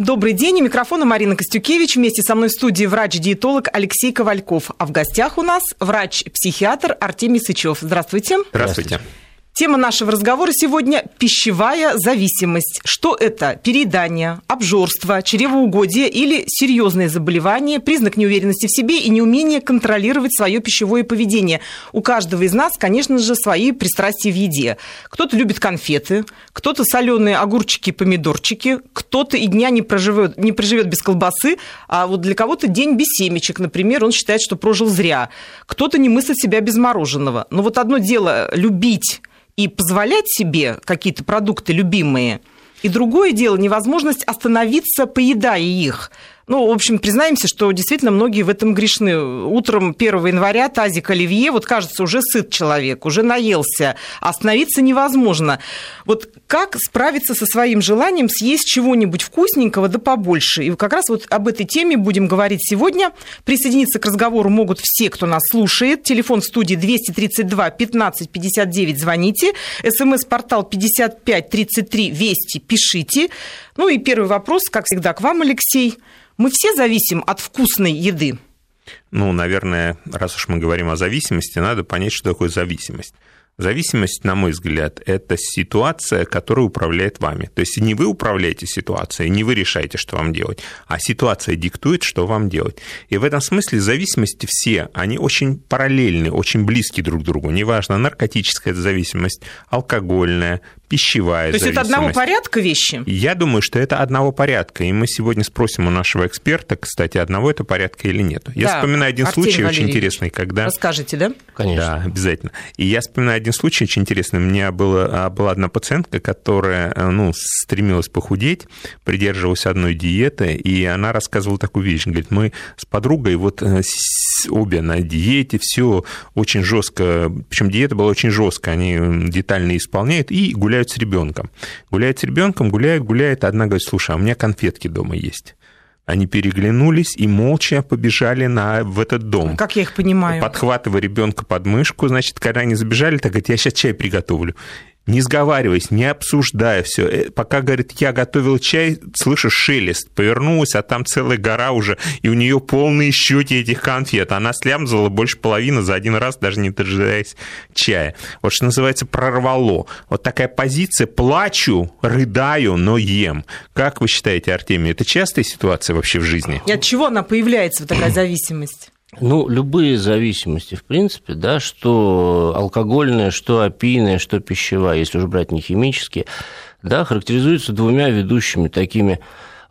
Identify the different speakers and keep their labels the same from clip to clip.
Speaker 1: Добрый день. У микрофона Марина Костюкевич. Вместе со мной в студии врач-диетолог Алексей Ковальков. А в гостях у нас врач-психиатр Артемий Сычев. Здравствуйте.
Speaker 2: Здравствуйте.
Speaker 1: Тема нашего разговора сегодня – пищевая зависимость. Что это? Переедание, обжорство, чревоугодие или серьезные заболевания, признак неуверенности в себе и неумение контролировать свое пищевое поведение. У каждого из нас, конечно же, свои пристрастия в еде. Кто-то любит конфеты, кто-то соленые огурчики, помидорчики, кто-то и дня не проживет, не проживет без колбасы, а вот для кого-то день без семечек, например, он считает, что прожил зря. Кто-то не мыслит себя без мороженого. Но вот одно дело любить и позволять себе какие-то продукты любимые, и другое дело невозможность остановиться, поедая их. Ну, в общем, признаемся, что действительно многие в этом грешны. Утром 1 января тазик оливье, вот кажется, уже сыт человек, уже наелся, остановиться невозможно. Вот как справиться со своим желанием съесть чего-нибудь вкусненького да побольше? И как раз вот об этой теме будем говорить сегодня. Присоединиться к разговору могут все, кто нас слушает. Телефон в студии 232 15 59, звоните. СМС-портал 55 33 Вести, пишите. Ну и первый вопрос, как всегда, к вам, Алексей. Мы все зависим от вкусной еды?
Speaker 2: Ну, наверное, раз уж мы говорим о зависимости, надо понять, что такое зависимость. Зависимость, на мой взгляд, это ситуация, которая управляет вами. То есть не вы управляете ситуацией, не вы решаете, что вам делать, а ситуация диктует, что вам делать. И в этом смысле зависимости все, они очень параллельны, очень близки друг к другу. Неважно, наркотическая зависимость, алкогольная, пищевая
Speaker 1: То есть это одного порядка вещи?
Speaker 2: Я думаю, что это одного порядка. И мы сегодня спросим у нашего эксперта, кстати, одного это порядка или нет. Я да, вспоминаю один Артемий случай Валерьевич. очень интересный, когда...
Speaker 1: Расскажите, да?
Speaker 2: Конечно. Да, обязательно. И я вспоминаю один случай очень интересный. У меня была, была одна пациентка, которая ну, стремилась похудеть, придерживалась одной диеты, и она рассказывала такую вещь. Говорит, мы с подругой вот э, обе на диете, все очень жестко, причем диета была очень жесткая, они детально исполняют и гуляют гуляют с ребенком. Гуляют с ребенком, гуляют, гуляют. Одна говорит, слушай, а у меня конфетки дома есть. Они переглянулись и молча побежали на, в этот дом.
Speaker 1: Как я их понимаю?
Speaker 2: Подхватывая ребенка под мышку, значит, когда они забежали, так говорит, я сейчас чай приготовлю не сговариваясь, не обсуждая все. Э, пока, говорит, я готовил чай, слышу шелест. Повернулась, а там целая гора уже, и у нее полные щеки этих конфет. Она слямзала больше половины за один раз, даже не дожидаясь чая. Вот что называется прорвало. Вот такая позиция плачу, рыдаю, но ем. Как вы считаете, Артемий, это частая ситуация вообще в жизни?
Speaker 1: И от чего она появляется, вот такая зависимость?
Speaker 3: Ну, любые зависимости, в принципе, да, что алкогольная, что опийная, что пищевая, если уже брать не химические, да, характеризуются двумя ведущими такими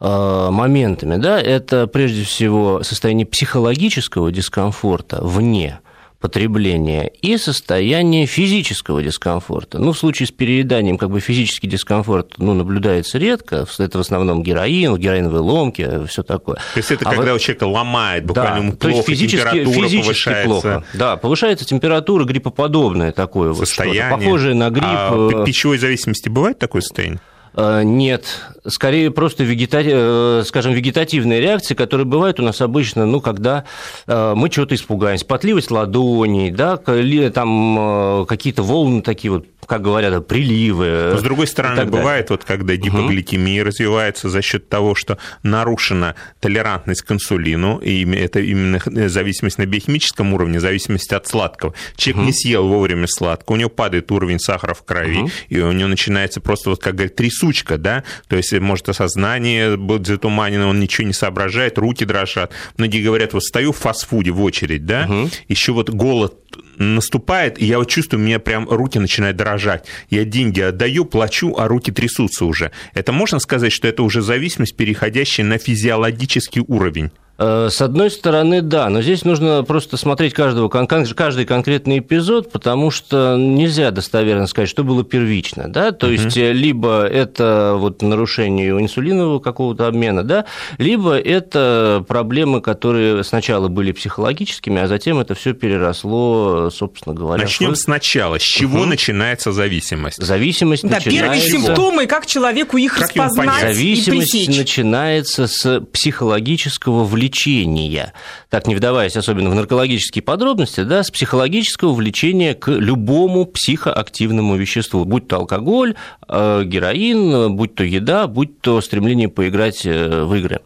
Speaker 3: э, моментами. Да, это прежде всего состояние психологического дискомфорта вне потребления и состояние физического дискомфорта. Ну, в случае с перееданием как бы физический дискомфорт ну, наблюдается редко, это в основном героин, героиновые ломки, все такое. То
Speaker 2: есть это а когда вот... у человека ломает, буквально да, ему плохо, то есть физически, температура
Speaker 3: физически
Speaker 2: повышается.
Speaker 3: плохо. Да, повышается температура, гриппоподобное такое состояние. Вот похожее на грипп.
Speaker 2: А пищевой зависимости бывает такое состояние?
Speaker 3: Э, нет, скорее просто вегета... Э, скажем, вегетативные реакции, которые бывают у нас обычно, ну, когда э, мы чего-то испугаемся, потливость ладоней, да, там какие-то волны такие вот, как говорят, приливы.
Speaker 2: Но, с другой стороны, бывает, вот когда гипогликемия угу. развивается за счет того, что нарушена толерантность к инсулину, и это именно зависимость на биохимическом уровне, зависимость от сладкого. Человек угу. не съел вовремя сладкого, у него падает уровень сахара в крови, угу. и у него начинается просто, вот как говорят, трясучка, да, то есть может осознание быть затуманено, он ничего не соображает, руки дрожат. Многие говорят, вот стою в фастфуде в очередь, да, угу. еще вот голод наступает, и я вот чувствую, у меня прям руки начинают дрожать. Я деньги отдаю, плачу, а руки трясутся уже. Это можно сказать, что это уже зависимость, переходящая на физиологический уровень?
Speaker 3: Э, с одной стороны, да, но здесь нужно просто смотреть каждого, каждый конкретный эпизод, потому что нельзя достоверно сказать, что было первично, да, то угу. есть э, либо это вот нарушение инсулинового какого-то обмена, да, либо это проблемы, которые сначала были психологическими, а затем это все переросло, собственно говоря.
Speaker 2: Начнем в... сначала. С чего угу. начинается зависимость?
Speaker 3: Зависимость
Speaker 1: да,
Speaker 3: начинается...
Speaker 1: первые симптомы, как человеку их как распознать
Speaker 3: Зависимость начинается с психологического влияния влечения, так не вдаваясь особенно в наркологические подробности, да, с психологического влечения к любому психоактивному веществу, будь то алкоголь, э, героин, будь то еда, будь то стремление поиграть э, в игры.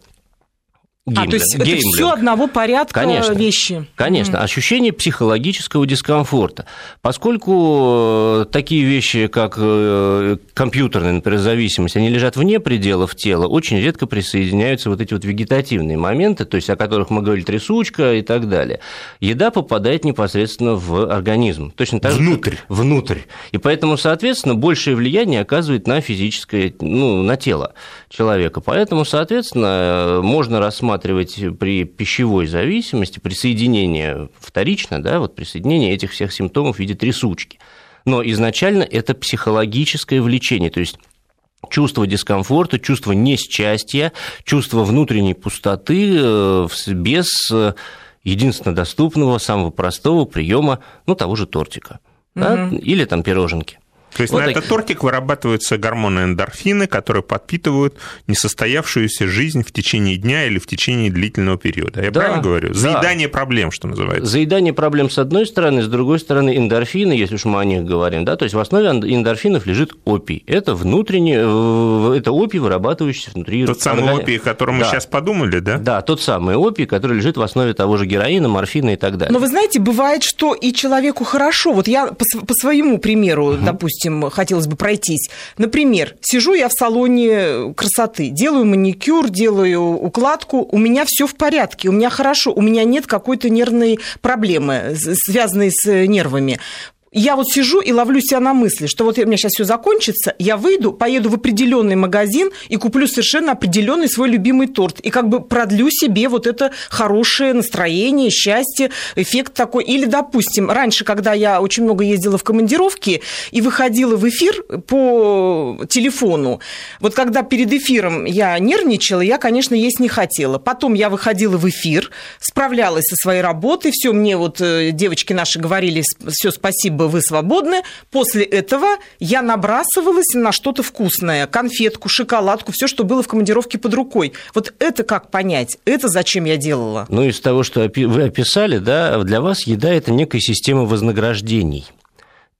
Speaker 1: Геймлинг. А, то есть это все одного порядка
Speaker 3: конечно,
Speaker 1: вещи.
Speaker 3: Конечно, mm. ощущение психологического дискомфорта. Поскольку э, такие вещи, как э, компьютерная, например, зависимость, они лежат вне пределов тела, очень редко присоединяются вот эти вот вегетативные моменты, то есть о которых мы говорили, трясучка и так далее. Еда попадает непосредственно в организм. Точно так
Speaker 2: внутрь. Же,
Speaker 3: внутрь. И поэтому, соответственно, большее влияние оказывает на физическое, ну, на тело человека. Поэтому, соответственно, можно рассматривать рассматривать при пищевой зависимости присоединение вторично, да, вот присоединение этих всех симптомов в виде трясучки. Но изначально это психологическое влечение, то есть чувство дискомфорта, чувство несчастья, чувство внутренней пустоты э, без э, единственно доступного, самого простого приема, ну, того же тортика. Угу. Да, или там пироженки.
Speaker 2: То есть вот на так... этот тортик вырабатываются гормоны эндорфины, которые подпитывают несостоявшуюся жизнь в течение дня или в течение длительного периода. Я да, правильно говорю? Заедание да. проблем, что называется.
Speaker 3: Заедание проблем с одной стороны, с другой стороны эндорфины, если уж мы о них говорим, да, то есть в основе эндорфинов лежит опий. Это внутренний, это опий, вырабатывающийся внутри
Speaker 2: Тот самый органи... опий, о котором да. мы сейчас подумали, да?
Speaker 3: Да, тот самый опий, который лежит в основе того же героина, морфина и так далее.
Speaker 1: Но вы знаете, бывает, что и человеку хорошо. Вот я по, по своему примеру, угу. допустим, допустим, хотелось бы пройтись. Например, сижу я в салоне красоты, делаю маникюр, делаю укладку, у меня все в порядке, у меня хорошо, у меня нет какой-то нервной проблемы, связанной с нервами я вот сижу и ловлю себя на мысли, что вот у меня сейчас все закончится, я выйду, поеду в определенный магазин и куплю совершенно определенный свой любимый торт. И как бы продлю себе вот это хорошее настроение, счастье, эффект такой. Или, допустим, раньше, когда я очень много ездила в командировки и выходила в эфир по телефону, вот когда перед эфиром я нервничала, я, конечно, есть не хотела. Потом я выходила в эфир, справлялась со своей работой, все мне вот э, девочки наши говорили, все спасибо бы вы свободны. После этого я набрасывалась на что-то вкусное, конфетку, шоколадку, все, что было в командировке под рукой. Вот это как понять? Это зачем я делала?
Speaker 3: Ну, из того, что вы описали, да, для вас еда – это некая система вознаграждений.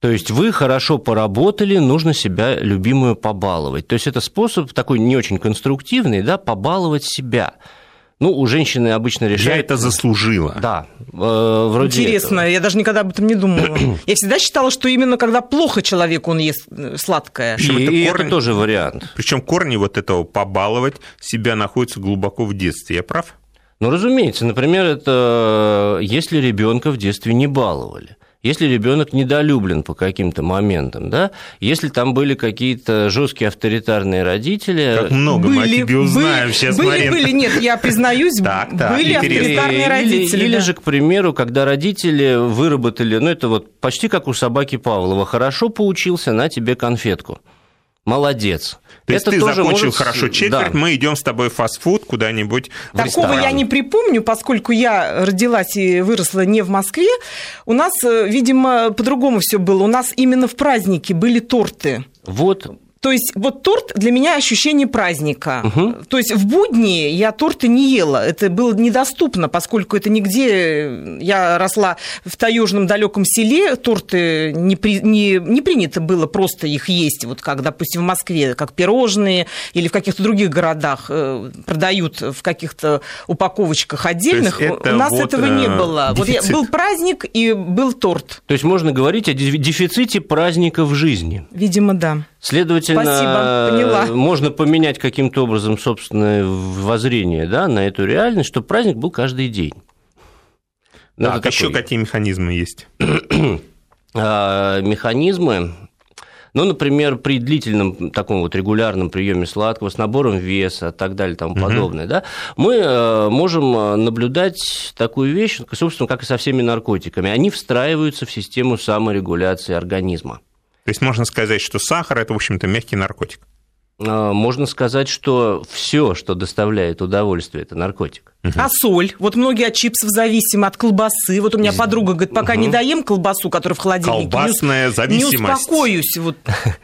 Speaker 3: То есть вы хорошо поработали, нужно себя любимую побаловать. То есть это способ такой не очень конструктивный, да, побаловать себя. Ну, у женщины обычно решают...
Speaker 2: Я это заслужила.
Speaker 3: Да, э, вроде
Speaker 1: Интересно,
Speaker 3: этого.
Speaker 1: я даже никогда об этом не думала. я всегда считала, что именно когда плохо человеку, он ест э, сладкое.
Speaker 3: И, это, и корни... это тоже вариант.
Speaker 2: Причем корни вот этого побаловать себя находятся глубоко в детстве. Я прав?
Speaker 3: Ну, разумеется. Например, это э, если ребенка в детстве не баловали если ребенок недолюблен по каким-то моментам, да, если там были какие-то жесткие авторитарные родители.
Speaker 2: Как много были, мы о тебе узнаем
Speaker 1: были,
Speaker 2: сейчас,
Speaker 1: были, Марина. Были, нет, я признаюсь, так, так, были авторитарные родители.
Speaker 3: Или, да. или же, к примеру, когда родители выработали, ну это вот почти как у собаки Павлова, хорошо поучился, на тебе конфетку. Молодец.
Speaker 2: То есть ты закончил может... хорошо четверть, да. мы идем с тобой в фастфуд куда-нибудь в
Speaker 1: Такого я не припомню, поскольку я родилась и выросла не в Москве. У нас, э, видимо, по-другому все было. У нас именно в праздники были торты.
Speaker 3: Вот
Speaker 1: то есть вот торт для меня ощущение праздника. Угу. То есть в будни я торты не ела. Это было недоступно, поскольку это нигде... Я росла в таежном далеком селе, торты не, при... не... не принято было просто их есть, вот как, допустим, в Москве, как пирожные или в каких-то других городах э, продают в каких-то упаковочках отдельных. У нас вот этого не э, было. Дефицит. Вот я... был праздник и был торт.
Speaker 3: То есть можно говорить о дефиците праздника в жизни.
Speaker 1: Видимо, да.
Speaker 3: Следовательно, Спасибо, поняла. можно поменять каким-то образом собственное воззрение да, на эту реальность, чтобы праздник был каждый день.
Speaker 2: Ну, так, еще какие механизмы есть?
Speaker 3: А, механизмы, ну, например, при длительном таком вот регулярном приеме сладкого с набором веса и так далее и тому подобное, да, мы э, можем э, наблюдать такую вещь, собственно, как и со всеми наркотиками. Они встраиваются в систему саморегуляции организма.
Speaker 2: То есть можно сказать, что сахар – это, в общем-то, мягкий наркотик.
Speaker 3: а, можно сказать, что все, что доставляет удовольствие, это наркотик.
Speaker 1: А соль? Вот многие от чипсов зависимы, от колбасы. Вот у меня подруга говорит, пока угу. не доем колбасу, которая в холодильнике,
Speaker 2: Колбасная не, зависимость.
Speaker 1: не успокоюсь. Вот.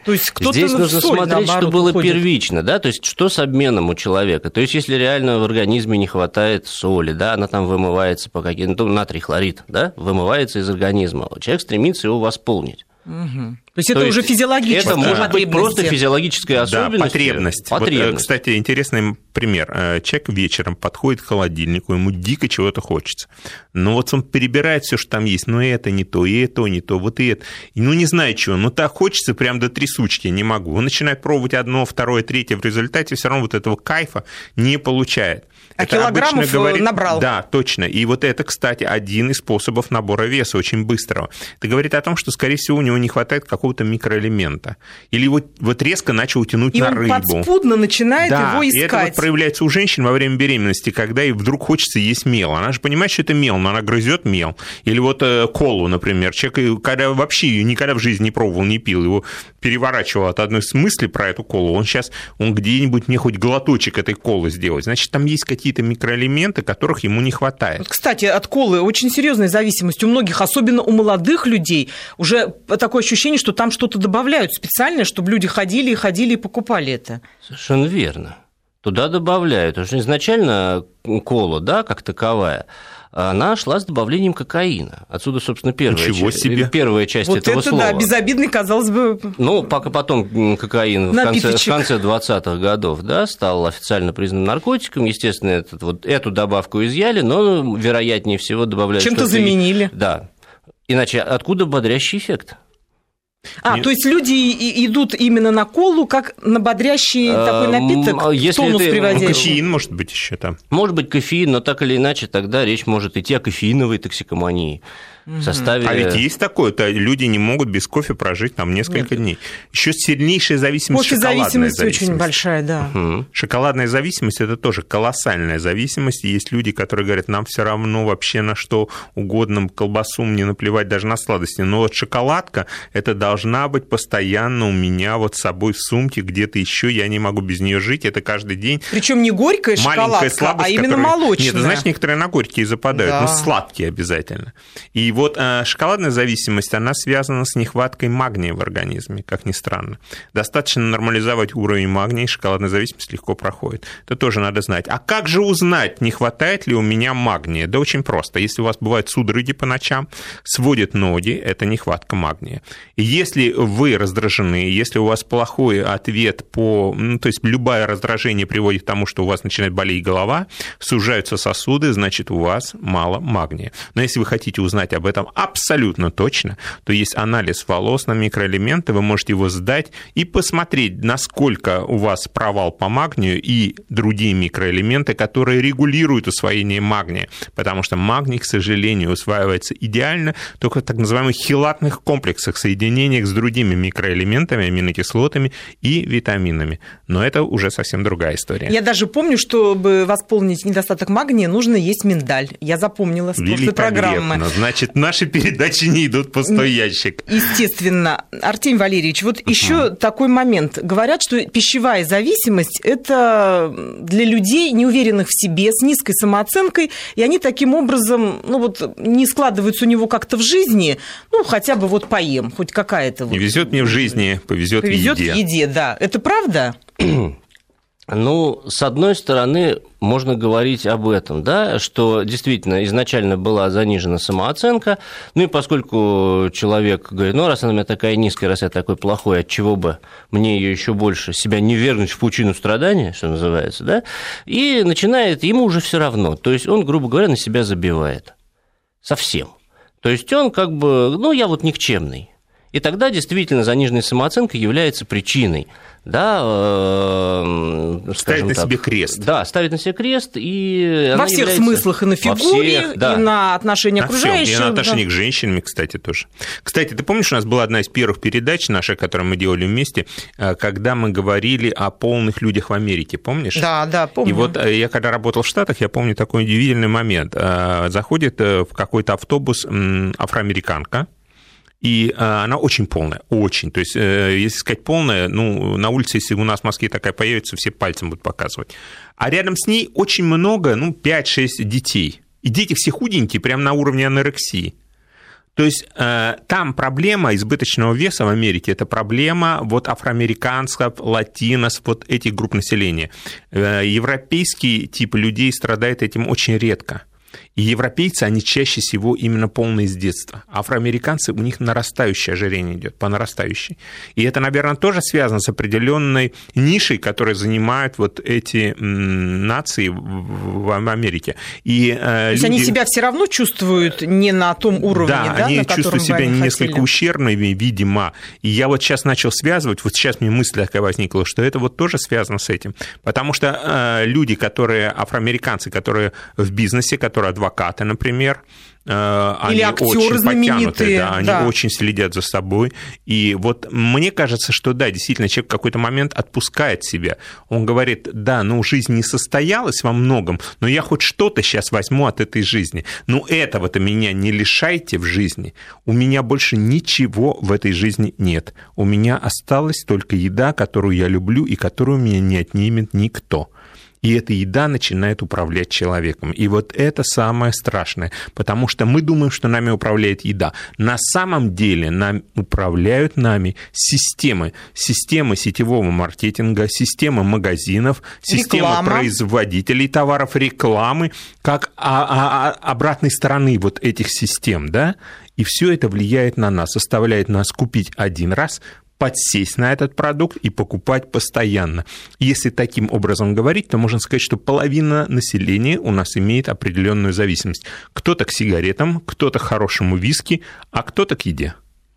Speaker 3: То есть кто-то Здесь нужно соль, смотреть, наоборот, что было уходит. первично, да, то есть что с обменом у человека. То есть если реально в организме не хватает соли, да, она там вымывается по каким-то, ну, натрий хлорид, да, вымывается из организма, человек стремится его восполнить.
Speaker 1: Угу. То есть это То уже физиологическая
Speaker 3: Это может быть просто физиологическая особенность.
Speaker 2: Да, потребность. потребность. Вот, э, кстати, интересный пример. Э, человек вечером подходит к холодильнику, ему дико чего-то хочется. Но вот он перебирает все, что там есть. Ну, это не то, и это не то, вот и это. И, ну, не знаю чего, но так хочется прям до трясучки, не могу. Он начинает пробовать одно, второе, третье, в результате все равно вот этого кайфа не получает.
Speaker 1: А это килограммов говорит... набрал.
Speaker 2: Да, точно. И вот это, кстати, один из способов набора веса, очень быстрого. Это говорит о том, что, скорее всего, у него не хватает какого-то микроэлемента. Или вот, вот резко начал тянуть
Speaker 1: и
Speaker 2: на
Speaker 1: он
Speaker 2: рыбу.
Speaker 1: подспудно начинает да, его искать.
Speaker 2: И это вот проявляется у женщин во время беременности, когда ей вдруг хочется есть мел. Она же понимает, что это мел, но она грызет мел. Или вот э, колу, например. Человек, когда вообще ее никогда в жизни не пробовал, не пил, его переворачивал от одной мысли про эту колу. Он сейчас, он где-нибудь мне хоть глоточек этой колы сделать. Значит, там есть какие-то микроэлементы, которых ему не хватает.
Speaker 1: Кстати, от колы очень серьезная зависимость у многих, особенно у молодых людей. Уже такое ощущение, что там что-то добавляют специально, чтобы люди ходили и ходили и покупали это.
Speaker 3: Совершенно верно. Туда добавляют. Уже изначально кола, да, как таковая, она шла с добавлением кокаина. Отсюда, собственно, первая,
Speaker 2: Ничего себе.
Speaker 3: первая часть
Speaker 1: вот
Speaker 3: этого
Speaker 1: это,
Speaker 3: слова.
Speaker 1: да, безобидный, казалось бы.
Speaker 3: Ну, пока потом кокаин в конце, в конце 20-х годов да, стал официально признанным наркотиком. Естественно, этот, вот, эту добавку изъяли, но, вероятнее всего, добавляют...
Speaker 1: Чем-то заменили.
Speaker 3: Да. Иначе откуда бодрящий эффект?
Speaker 1: А, Нет. то есть люди идут именно на колу, как на бодрящий такой напиток,
Speaker 3: Если тонус это,
Speaker 2: приводящий. Ну, кофеин, может быть, еще там.
Speaker 3: Может быть, кофеин, но так или иначе тогда речь может идти о кофеиновой токсикомании в составе...
Speaker 2: А ведь есть такое, то люди не могут без кофе прожить там несколько Нет. дней. Еще сильнейшая зависимость Кофе
Speaker 1: зависимость, зависимость очень большая, да.
Speaker 2: Угу. Шоколадная зависимость – это тоже колоссальная зависимость. Есть люди, которые говорят, нам все равно вообще на что угодно, колбасу мне наплевать даже на сладости. Но вот шоколадка – это должна быть постоянно у меня вот с собой в сумке, где-то еще, я не могу без нее жить, это каждый день.
Speaker 1: Причем не горькая шоколадка, а именно которая... молочная.
Speaker 2: Нет, знаешь, некоторые на горькие западают, да. но сладкие обязательно. И вот э, шоколадная зависимость, она связана с нехваткой магния в организме, как ни странно. Достаточно нормализовать уровень магния, и шоколадная зависимость легко проходит. Это тоже надо знать. А как же узнать, не хватает ли у меня магния? Да очень просто. Если у вас бывают судороги по ночам, сводят ноги, это нехватка магния. И если вы раздражены, если у вас плохой ответ по... Ну, то есть любое раздражение приводит к тому, что у вас начинает болеть голова, сужаются сосуды, значит, у вас мало магния. Но если вы хотите узнать об этом абсолютно точно, то есть анализ волос на микроэлементы, вы можете его сдать и посмотреть, насколько у вас провал по магнию и другие микроэлементы, которые регулируют усвоение магния, потому что магний, к сожалению, усваивается идеально только в так называемых хилатных комплексах, соединениях с другими микроэлементами, аминокислотами и витаминами. Но это уже совсем другая история.
Speaker 1: Я даже помню, чтобы восполнить недостаток магния, нужно есть миндаль. Я запомнила с прошлой программы.
Speaker 2: Значит, наши передачи не идут в пустой ящик.
Speaker 1: Естественно. Артемий Валерьевич, вот uh-huh. еще такой момент. Говорят, что пищевая зависимость – это для людей, неуверенных в себе, с низкой самооценкой, и они таким образом, ну вот, не складываются у него как-то в жизни, ну, хотя бы вот поем, хоть какая-то.
Speaker 2: Вот. Не везет мне в жизни, повезет, повезет в еде.
Speaker 1: в еде, да. Это правда?
Speaker 3: Ну, с одной стороны, можно говорить об этом, да, что действительно изначально была занижена самооценка, ну и поскольку человек говорит, ну, раз она у меня такая низкая, раз я такой плохой, от чего бы мне ее еще больше себя не вернуть в пучину страдания, что называется, да, и начинает, ему уже все равно, то есть он, грубо говоря, на себя забивает совсем. То есть он как бы, ну, я вот никчемный. И тогда действительно заниженная самооценка является причиной да,
Speaker 2: э, ставить на так, себе крест.
Speaker 3: Да, ставить на себе крест и
Speaker 1: во всех является... смыслах и на фигуре, всех, да. и на отношения окружающих,
Speaker 2: и на отношения да. к женщинам, кстати, тоже. Кстати, ты помнишь, у нас была одна из первых передач наша, которую мы делали вместе, э, когда мы говорили о полных людях в Америке, помнишь?
Speaker 1: Да, да, помню.
Speaker 2: И вот э, я когда работал в Штатах, я помню такой удивительный момент. Заходит в какой-то автобус афроамериканка, и она очень полная, очень. То есть, если сказать полная, ну, на улице, если у нас в Москве такая появится, все пальцем будут показывать. А рядом с ней очень много, ну, 5-6 детей. И дети все худенькие, прямо на уровне анорексии. То есть э, там проблема избыточного веса в Америке, это проблема вот афроамериканцев, латинос, вот этих групп населения. Э, европейский тип людей страдает этим очень редко. И европейцы, они чаще всего именно полные с детства. Афроамериканцы, у них нарастающее ожирение идет, по нарастающей. И это, наверное, тоже связано с определенной нишей, которую занимают вот эти нации в Америке.
Speaker 1: И, э, То есть люди... они себя все равно чувствуют не на том уровне,
Speaker 2: да,
Speaker 1: да
Speaker 2: они на чувствуют себя несколько ущербными, видимо. И я вот сейчас начал связывать, вот сейчас мне мысль такая возникла, что это вот тоже связано с этим. Потому что э, люди, которые, афроамериканцы, которые в бизнесе, которые адвокаты, например,
Speaker 1: э, Или они очень потянуты,
Speaker 2: да, они да. очень следят за собой. И вот мне кажется, что да, действительно, человек в какой-то момент отпускает себя. Он говорит, да, ну жизнь не состоялась во многом, но я хоть что-то сейчас возьму от этой жизни. Ну этого-то меня не лишайте в жизни. У меня больше ничего в этой жизни нет. У меня осталась только еда, которую я люблю и которую меня не отнимет никто и эта еда начинает управлять человеком. И вот это самое страшное, потому что мы думаем, что нами управляет еда. На самом деле нам управляют нами системы. Системы сетевого маркетинга, системы магазинов, система Реклама. производителей товаров, рекламы, как а, а, а, обратной стороны вот этих систем, да? И все это влияет на нас, заставляет нас купить один раз, подсесть на этот продукт и покупать постоянно. Если таким образом говорить, то можно сказать, что половина населения у нас имеет определенную зависимость. Кто-то к сигаретам, кто-то к хорошему виски, а кто-то к еде.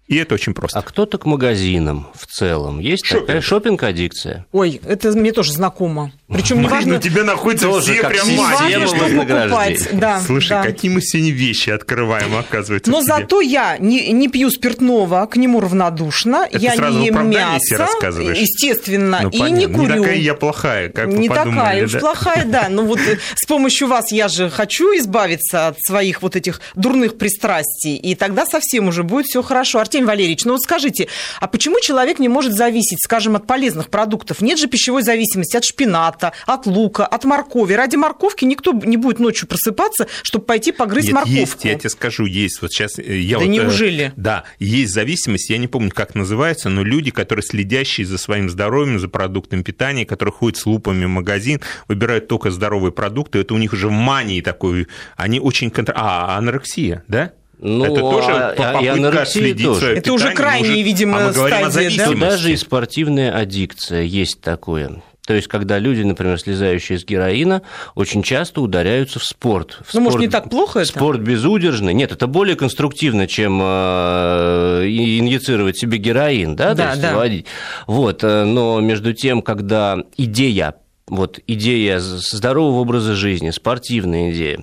Speaker 2: И это очень просто.
Speaker 3: А кто-то к магазинам в целом. Есть Шопинг. такая шопинг-аддикция?
Speaker 1: Ой, это мне тоже знакомо. Причем не важно...
Speaker 2: Ну, тебе находятся тоже, все прям
Speaker 1: важно, что покупать. Да,
Speaker 2: Слушай, да. какие мы сегодня вещи открываем, оказывается.
Speaker 1: Но зато я не, не пью спиртного, к нему равнодушна.
Speaker 2: Это
Speaker 1: я не ем мясо, естественно, ну, и понятно. не курю.
Speaker 2: Не такая я плохая, как
Speaker 1: Не
Speaker 2: подумали,
Speaker 1: такая уж да? плохая, да. Но вот с помощью вас я же хочу избавиться от своих вот этих дурных пристрастий, и тогда совсем уже будет все хорошо. Артемий Валерьевич, ну вот скажите, а почему человек не может зависеть, скажем, от полезных продуктов? Нет же пищевой зависимости от шпината, от лука, от моркови. Ради морковки никто не будет ночью просыпаться, чтобы пойти погрызть
Speaker 2: Нет,
Speaker 1: морковку.
Speaker 2: есть, я тебе скажу, есть. Вот сейчас э, я
Speaker 1: да
Speaker 2: вот, э,
Speaker 1: неужели?
Speaker 2: Да, есть зависимость, я не помню, как называется, но люди, которые следящие за своим здоровьем, за продуктами питания, которые ходят с лупами в магазин, выбирают только здоровые продукты, это у них уже в мании такой, они очень... Контр... А, анорексия, да?
Speaker 3: Ну, это тоже а, попытка следить тоже.
Speaker 1: Это уже крайние, уже, видимо, а стадии,
Speaker 3: да? Даже и спортивная аддикция есть такое. То есть, когда люди, например, слезающие с героина, очень часто ударяются в спорт. В
Speaker 1: ну,
Speaker 3: спорт,
Speaker 1: может, не так плохо это?
Speaker 3: Спорт безудержный. Нет, это более конструктивно, чем э, инъецировать себе героин, да,
Speaker 1: да, да.
Speaker 3: вводить. Вот, э, но между тем, когда идея, вот идея здорового образа жизни, спортивная идея,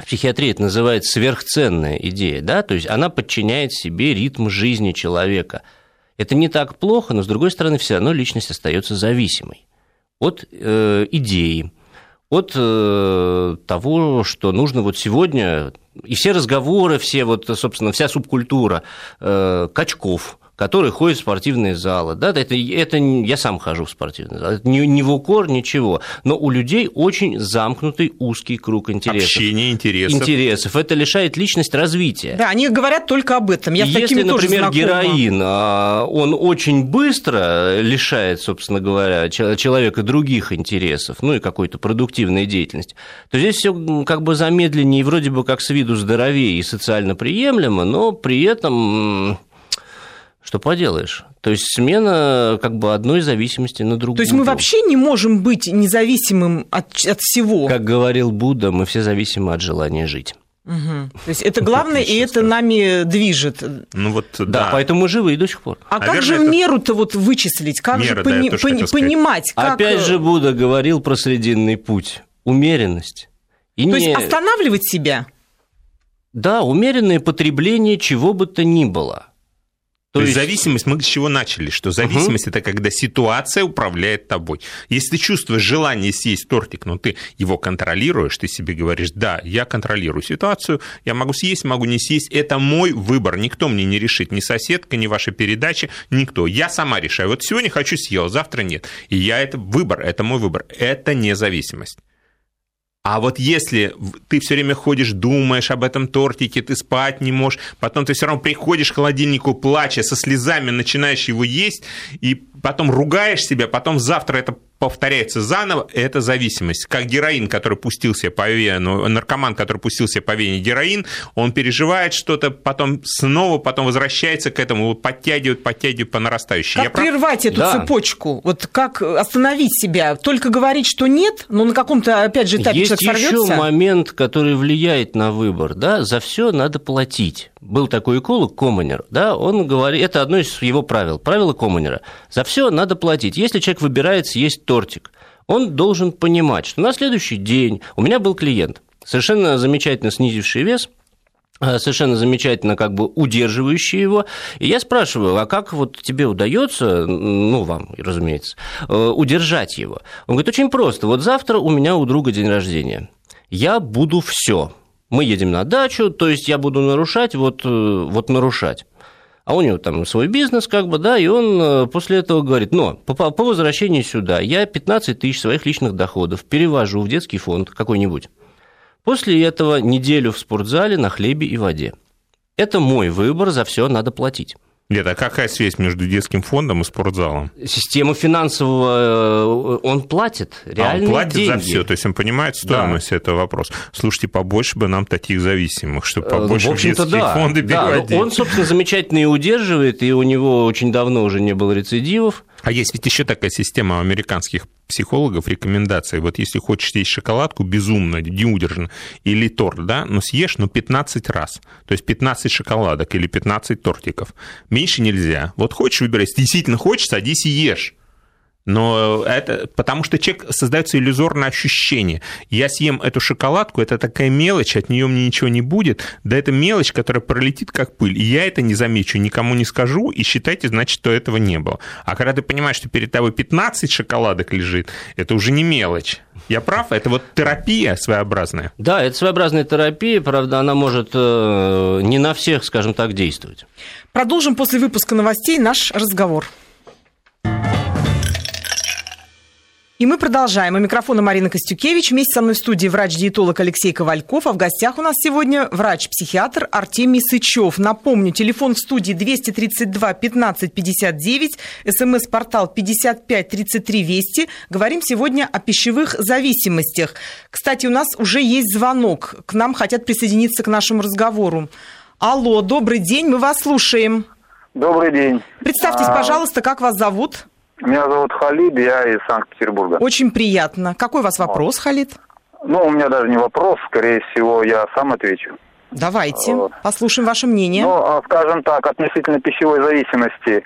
Speaker 3: в психиатрии это называется сверхценная идея, да, то есть она подчиняет себе ритм жизни человека. Это не так плохо, но, с другой стороны, все равно личность остается зависимой от э, идеи, от э, того, что нужно вот сегодня, и все разговоры, все вот, собственно, вся субкультура э, качков, которые ходят в спортивные залы. Да, это, это я сам хожу в спортивный зал. Это не, не в укор, ничего. Но у людей очень замкнутый узкий круг интересов.
Speaker 2: Общение интересов.
Speaker 3: Интересов. Это лишает личность развития.
Speaker 1: Да, они говорят только об этом. Я
Speaker 3: Если,
Speaker 1: такими
Speaker 3: например,
Speaker 1: тоже
Speaker 3: героин, а, он очень быстро лишает, собственно говоря, человека других интересов, ну и какой-то продуктивной деятельности, то здесь все как бы замедленнее и вроде бы как с виду здоровее и социально приемлемо, но при этом что поделаешь? То есть смена как бы одной зависимости на другую.
Speaker 1: То есть мы вообще не можем быть независимым от, от всего.
Speaker 3: Как говорил Будда, мы все зависимы от желания жить.
Speaker 1: Угу. То есть это главное, и это нами движет.
Speaker 3: Ну вот, да. да, поэтому мы живы и до сих пор.
Speaker 1: А Наверное, как же это... меру-то вот вычислить? Как Мера, же пони... да, пони... понимать? Как...
Speaker 3: Опять же Будда говорил про срединный путь. Умеренность.
Speaker 1: И То не... есть останавливать себя?
Speaker 3: Да, умеренное потребление чего бы то ни было –
Speaker 2: То, То есть зависимость, мы с чего начали, что зависимость угу. это когда ситуация управляет тобой. Если ты чувствуешь желание съесть тортик, но ты его контролируешь, ты себе говоришь, да, я контролирую ситуацию, я могу съесть, могу не съесть, это мой выбор, никто мне не решит, ни соседка, ни ваша передача, никто. Я сама решаю. Вот сегодня хочу съел, завтра нет. И я это выбор, это мой выбор. Это независимость. А вот если ты все время ходишь, думаешь об этом тортике, ты спать не можешь, потом ты все равно приходишь к холодильнику, плача, со слезами начинаешь его есть, и потом ругаешь себя, потом завтра это повторяется заново, это зависимость. Как героин, который пустился по вену, наркоман, который пустился по вене героин, он переживает что-то, потом снова, потом возвращается к этому, подтягивает, подтягивает по нарастающей.
Speaker 1: Как Я прервать прав? эту да. цепочку? Вот как остановить себя? Только говорить, что нет, но на каком-то, опять же, этапе
Speaker 3: Есть
Speaker 1: человек
Speaker 3: сорвется? еще момент, который влияет на выбор, да, за все надо платить. Был такой эколог Команер, да, он говорит, это одно из его правил, правило Команера. За все надо платить. Если человек выбирает съесть тортик. Он должен понимать, что на следующий день у меня был клиент, совершенно замечательно снизивший вес, э, совершенно замечательно как бы удерживающий его. И я спрашиваю, а как вот тебе удается, ну, вам, разумеется, э, удержать его? Он говорит, очень просто. Вот завтра у меня у друга день рождения. Я буду все. Мы едем на дачу, то есть я буду нарушать, вот, э, вот нарушать а у него там свой бизнес, как бы, да, и он э, после этого говорит, но по, по возвращении сюда я 15 тысяч своих личных доходов перевожу в детский фонд какой-нибудь. После этого неделю в спортзале на хлебе и воде. Это мой выбор, за все надо платить.
Speaker 2: Нет, а какая связь между детским фондом и спортзалом?
Speaker 3: Система финансового, э, он платит реальные
Speaker 2: а он платит
Speaker 3: деньги.
Speaker 2: за все, то есть он понимает стоимость да. этого вопроса. Слушайте, побольше бы нам таких зависимых, чтобы э, побольше в, в детские да, фонды переводить.
Speaker 3: Да, он, собственно, замечательно и удерживает, и у него очень давно уже не было рецидивов.
Speaker 2: А есть ведь еще такая система американских психологов рекомендации. Вот если хочешь есть шоколадку безумно, неудержно, или торт, да, но съешь, ну, 15 раз. То есть 15 шоколадок или 15 тортиков. Меньше нельзя. Вот хочешь выбирать, действительно хочешь, садись и ешь. Но это потому что человек создается иллюзорное ощущение. Я съем эту шоколадку, это такая мелочь, от нее мне ничего не будет. Да это мелочь, которая пролетит как пыль. И я это не замечу, никому не скажу, и считайте, значит, что этого не было. А когда ты понимаешь, что перед тобой 15 шоколадок лежит, это уже не мелочь. Я прав? Это вот терапия своеобразная.
Speaker 3: Да, это своеобразная терапия, правда, она может э, не на всех, скажем так, действовать.
Speaker 1: Продолжим после выпуска новостей наш разговор. И мы продолжаем. У микрофона Марина Костюкевич. Вместе со мной в студии врач-диетолог Алексей Ковальков. А в гостях у нас сегодня врач-психиатр Артемий Сычев. Напомню, телефон в студии 232 15 59, смс-портал 55 33 Вести. Говорим сегодня о пищевых зависимостях. Кстати, у нас уже есть звонок. К нам хотят присоединиться к нашему разговору. Алло, добрый день, мы вас слушаем.
Speaker 4: Добрый день.
Speaker 1: Представьтесь, а... пожалуйста, как вас зовут?
Speaker 4: Меня зовут Халид, я из Санкт-Петербурга.
Speaker 1: Очень приятно. Какой у вас вопрос, вот. Халид?
Speaker 4: Ну, у меня даже не вопрос, скорее всего, я сам отвечу.
Speaker 1: Давайте, вот. послушаем ваше мнение.
Speaker 4: Ну, а, скажем так, относительно пищевой зависимости.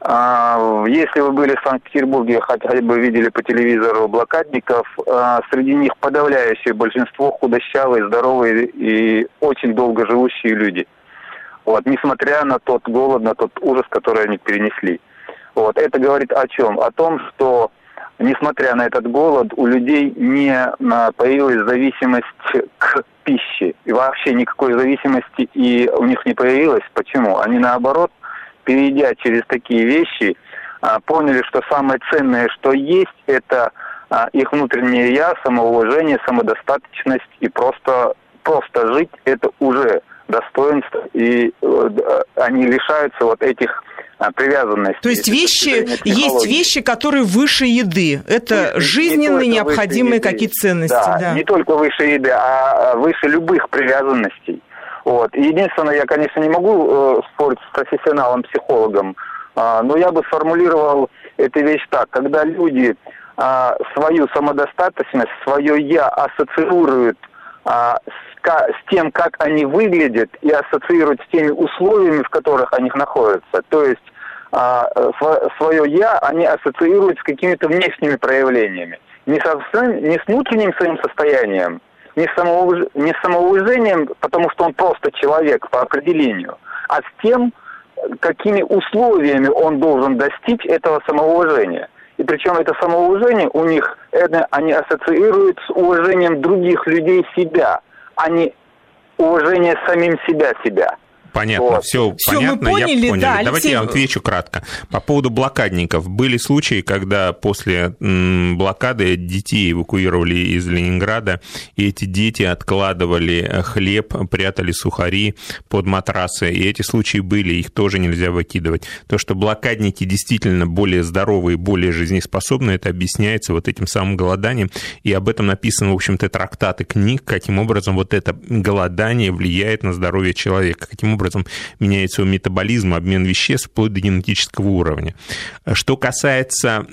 Speaker 4: А, если вы были в Санкт-Петербурге, хотя бы видели по телевизору блокадников, а, среди них подавляющее большинство худощавые, здоровые и очень долго живущие люди. Вот, несмотря на тот голод, на тот ужас, который они перенесли. Вот. Это говорит о чем? О том, что несмотря на этот голод, у людей не а, появилась зависимость к пище. И вообще никакой зависимости и у них не появилось. Почему? Они наоборот, перейдя через такие вещи, а, поняли, что самое ценное, что есть, это а, их внутреннее я, самоуважение, самодостаточность и просто, просто жить это уже достоинство. И э, они лишаются вот этих а, привязанности.
Speaker 1: То есть вещи, есть вещи, которые выше еды. Это выше, жизненные, необходимые какие-то ценности.
Speaker 4: Да, да, не только выше еды, а, а выше любых привязанностей. Вот. Единственное, я, конечно, не могу э, спорить с профессионалом-психологом, э, но я бы сформулировал эту вещь так. Когда люди э, свою самодостаточность, свое «я» ассоциируют э, с, с тем, как они выглядят, и ассоциируют с теми условиями, в которых они находятся, то есть а, свое «я» они ассоциируют с какими-то внешними проявлениями. Не, со, не с внутренним своим состоянием, не с, самоуж... не с самоуважением, потому что он просто человек по определению, а с тем, какими условиями он должен достичь этого самоуважения. И причем это самоуважение у них, это, они ассоциируют с уважением других людей себя, а не уважение самим себя себя.
Speaker 2: Понятно, вот. все, все понятно,
Speaker 1: мы поняли,
Speaker 2: я понял.
Speaker 1: Да,
Speaker 2: Давайте
Speaker 1: Алексей...
Speaker 2: я отвечу кратко. По поводу блокадников. Были случаи, когда после блокады детей эвакуировали из Ленинграда, и эти дети откладывали э, хлеб, прятали сухари под матрасы, и эти случаи были, их тоже нельзя выкидывать. То, что блокадники действительно более здоровые, более жизнеспособные, это объясняется вот этим самым голоданием, и об этом написано, в общем-то, трактаты книг, каким образом вот это голодание влияет на здоровье человека, каким образом образом меняется его метаболизм, обмен веществ вплоть до генетического уровня. Что касается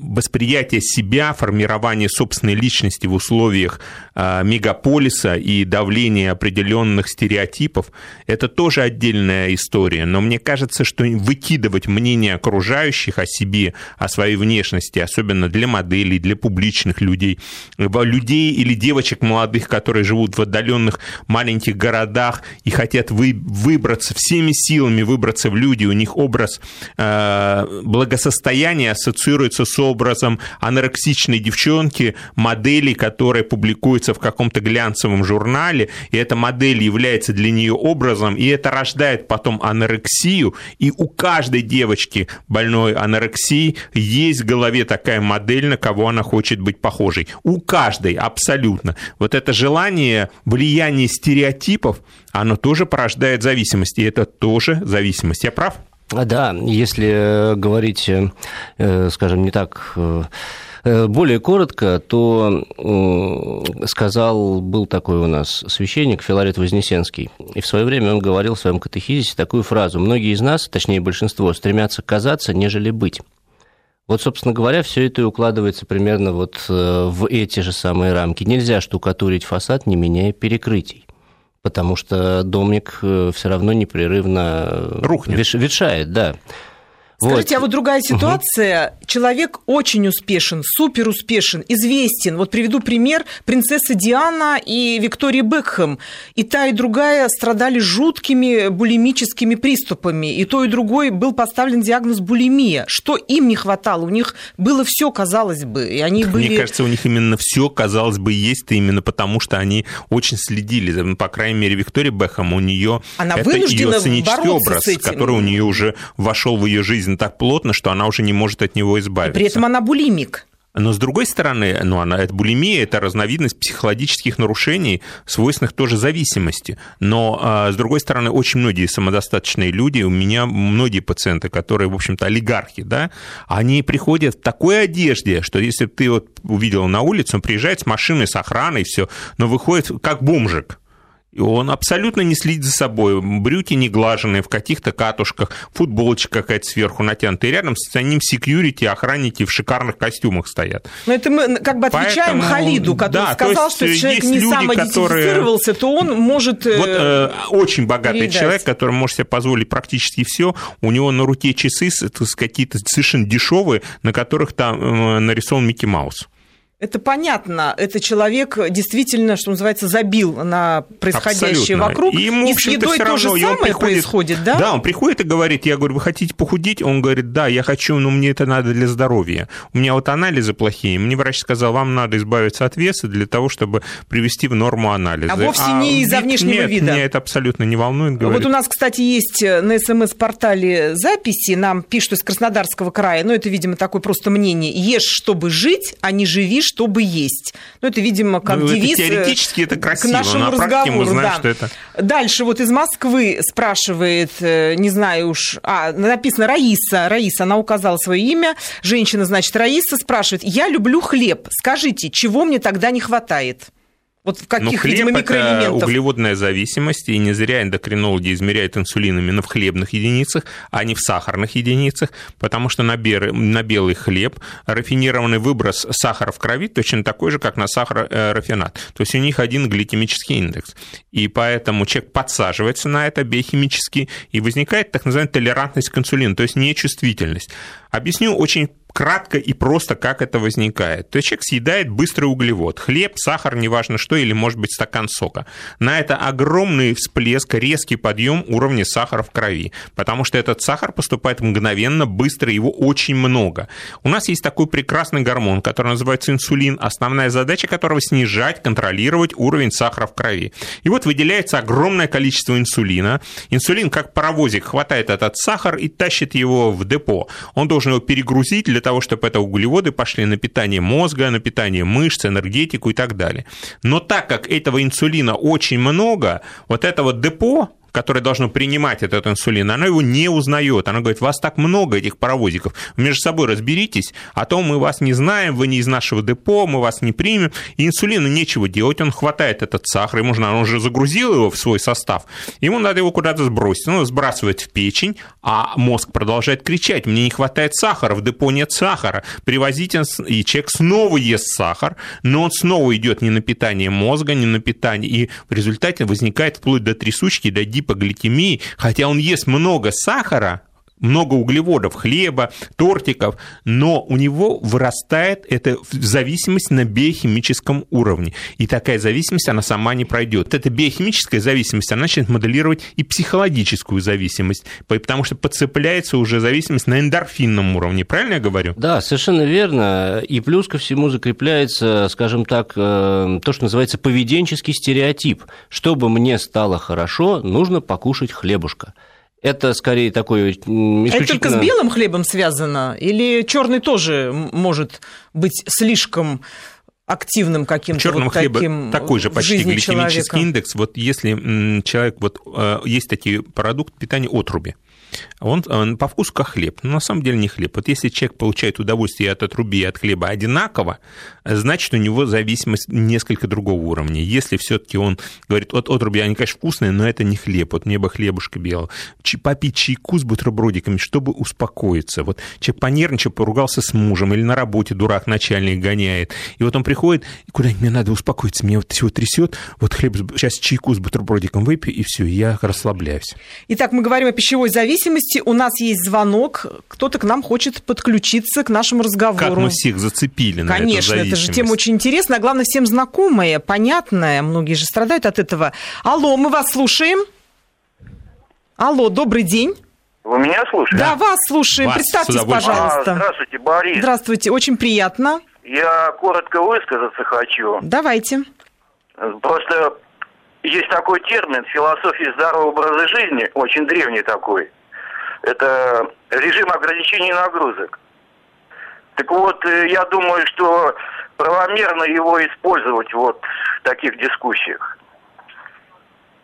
Speaker 2: восприятия себя, формирования собственной личности в условиях а, мегаполиса и давления определенных стереотипов, это тоже отдельная история. Но мне кажется, что выкидывать мнение окружающих о себе, о своей внешности, особенно для моделей, для публичных людей, людей или девочек молодых, которые живут в отдаленных маленьких городах и хотят вы, выбраться всеми силами, выбраться в люди, у них образ э, благосостояния ассоциируется с образом анорексичной девчонки, модели, которая публикуется в каком-то глянцевом журнале, и эта модель является для нее образом, и это рождает потом анорексию, и у каждой девочки больной анорексии есть в голове такая модель, на кого она хочет быть похожей. У каждой, абсолютно. Вот это желание, влияние стереотипов, оно тоже порождает зависимость, и это тоже зависимость. Я прав?
Speaker 3: А, да, если говорить, э, скажем, не так э, более коротко, то сказал, был такой у нас священник Филарет Вознесенский, и в свое время он говорил в своем катехизисе такую фразу «Многие из нас, точнее большинство, стремятся казаться, нежели быть». Вот, собственно говоря, все это и укладывается примерно вот э, в эти же самые рамки. Нельзя штукатурить фасад, не меняя перекрытий потому что домик э, все равно непрерывно э,
Speaker 2: Рухнет.
Speaker 3: ветшает, да.
Speaker 1: Скажите, вот. а вот другая ситуация. Угу. Человек очень успешен, супер успешен, известен. Вот приведу пример. Принцесса Диана и Виктория Бекхэм. И та, и другая страдали жуткими булимическими приступами. И то, и другой был поставлен диагноз булимия. Что им не хватало? У них было все, казалось бы. И они были...
Speaker 2: Мне кажется, у них именно все, казалось бы, есть именно потому, что они очень следили. По крайней мере, Виктория Бекхэм, у нее
Speaker 1: Она
Speaker 2: это ее сценический образ, который у нее уже вошел в ее жизнь так плотно, что она уже не может от него избавиться.
Speaker 1: При этом она булимик.
Speaker 2: Но с другой стороны, ну, она, это булимия – это разновидность психологических нарушений, свойственных тоже зависимости. Но, а, с другой стороны, очень многие самодостаточные люди, у меня многие пациенты, которые, в общем-то, олигархи, да, они приходят в такой одежде, что если ты вот увидел на улице, он приезжает с машиной, с охраной, все, но выходит как бомжик. И он абсолютно не следит за собой. Брюки не глаженные, в каких-то катушках, футболочка какая-то сверху натянутая. И рядом с ним секьюрити, охранники в шикарных костюмах стоят.
Speaker 1: Но это мы как бы отвечаем Поэтому, Халиду, который да, сказал, что если человек не самоидентифицировался, которые... то он может
Speaker 2: Вот э, очень богатый передать. человек, который может себе позволить практически все. У него на руке часы какие-то совершенно дешевые, на которых там э, нарисован Микки Маус.
Speaker 1: Это понятно. Это человек действительно, что называется, забил на происходящее Абсолютно. вокруг.
Speaker 2: И, ему,
Speaker 1: и с едой то же самое приходит, происходит, да?
Speaker 2: Да, он приходит и говорит, я говорю, вы хотите похудеть? Он говорит, да, я хочу, но мне это надо для здоровья. У меня вот анализы плохие. Мне врач сказал, вам надо избавиться от веса для того, чтобы привести в норму анализы.
Speaker 1: А вовсе а не из-за внешнего
Speaker 2: нет,
Speaker 1: вида?
Speaker 2: меня это абсолютно не волнует.
Speaker 1: Говорит. Вот у нас, кстати, есть на СМС-портале записи, нам пишут из Краснодарского края, но это, видимо, такое просто мнение. Ешь, чтобы жить, а не живи, чтобы есть. Ну, это, видимо, как ну, девиз
Speaker 2: это теоретически это красиво,
Speaker 1: к нашему
Speaker 2: на
Speaker 1: разговору.
Speaker 2: мы знаем,
Speaker 1: да.
Speaker 2: что это...
Speaker 1: Дальше вот из Москвы спрашивает, э, не знаю уж, а, написано Раиса. Раиса, она указала свое имя. Женщина, значит, Раиса спрашивает, я люблю хлеб, скажите, чего мне тогда не хватает? Вот в каких,
Speaker 2: Но хлеб
Speaker 1: видимо, микроэлементов?
Speaker 2: это углеводная зависимость, и не зря эндокринологи измеряют инсулин именно в хлебных единицах, а не в сахарных единицах, потому что на, бер... на белый хлеб рафинированный выброс сахара в крови точно такой же, как на сахарорафинат. То есть у них один гликемический индекс. И поэтому человек подсаживается на это биохимически, и возникает так называемая толерантность к инсулину, то есть нечувствительность. Объясню очень кратко и просто, как это возникает. То есть человек съедает быстрый углевод, хлеб, сахар, неважно что, или, может быть, стакан сока. На это огромный всплеск, резкий подъем уровня сахара в крови, потому что этот сахар поступает мгновенно, быстро, его очень много. У нас есть такой прекрасный гормон, который называется инсулин, основная задача которого снижать, контролировать уровень сахара в крови. И вот выделяется огромное количество инсулина. Инсулин, как паровозик, хватает этот сахар и тащит его в депо. Он должен его перегрузить для того, чтобы это углеводы пошли на питание мозга, на питание мышц, энергетику и так далее. Но так как этого инсулина очень много, вот это вот депо, которое должно принимать этот инсулин, оно его не узнает. Оно говорит, вас так много, этих паровозиков, между собой разберитесь, а то мы вас не знаем, вы не из нашего депо, мы вас не примем. И инсулину нечего делать, он хватает этот сахар, ему нужно, он уже загрузил его в свой состав, ему надо его куда-то сбросить. Он его сбрасывает в печень, а мозг продолжает кричать, мне не хватает сахара, в депо нет сахара, привозите, и человек снова ест сахар, но он снова идет не на питание мозга, не на питание, и в результате возникает вплоть до трясучки, до гипогликемии, хотя он ест много сахара, много углеводов, хлеба, тортиков, но у него вырастает эта зависимость на биохимическом уровне. И такая зависимость, она сама не пройдет. Эта биохимическая зависимость, она начинает моделировать и психологическую зависимость, потому что подцепляется уже зависимость на эндорфинном уровне. Правильно я говорю?
Speaker 3: Да, совершенно верно. И плюс ко всему закрепляется, скажем так, э, то, что называется поведенческий стереотип. Чтобы мне стало хорошо, нужно покушать хлебушка. Это скорее такой исключительно...
Speaker 1: Это только с белым хлебом связано? Или черный тоже может быть слишком активным каким-то вот таким
Speaker 2: такой же почти гликемический
Speaker 1: человека.
Speaker 2: индекс. Вот если человек вот э, есть такие продукты питания отруби, он, он по вкусу хлеб, но на самом деле не хлеб. Вот если человек получает удовольствие от отруби и от хлеба одинаково, значит, у него зависимость несколько другого уровня. Если все-таки он говорит, от отруби они, конечно, вкусные, но это не хлеб, вот мне бы хлебушка белого. Попить чайку с бутербродиками, чтобы успокоиться. Вот человек понервничал, поругался с мужем, или на работе дурак начальник гоняет. И вот он приходит, и куда-нибудь мне надо успокоиться, мне вот всего трясет, вот хлеб, сейчас чайку с бутербродиком выпью, и все, я расслабляюсь.
Speaker 1: Итак, мы говорим о пищевой зависимости. У нас есть звонок. Кто-то к нам хочет подключиться к нашему разговору.
Speaker 2: Как мы всех зацепили на
Speaker 1: Конечно,
Speaker 2: эту
Speaker 1: это же тема очень интересная, а главное, всем знакомая, понятная. Многие же страдают от этого. Алло, мы вас слушаем. Алло, добрый день.
Speaker 4: Вы меня слушаете?
Speaker 1: Да, вас слушаем.
Speaker 2: Вас
Speaker 1: Представьтесь, пожалуйста.
Speaker 4: А, здравствуйте, Борис.
Speaker 1: Здравствуйте, очень приятно.
Speaker 4: Я коротко высказаться хочу.
Speaker 1: Давайте.
Speaker 4: Просто есть такой термин философии здорового образа жизни, очень древний такой. Это режим ограничений нагрузок. Так вот, э, я думаю, что правомерно его использовать вот в таких дискуссиях.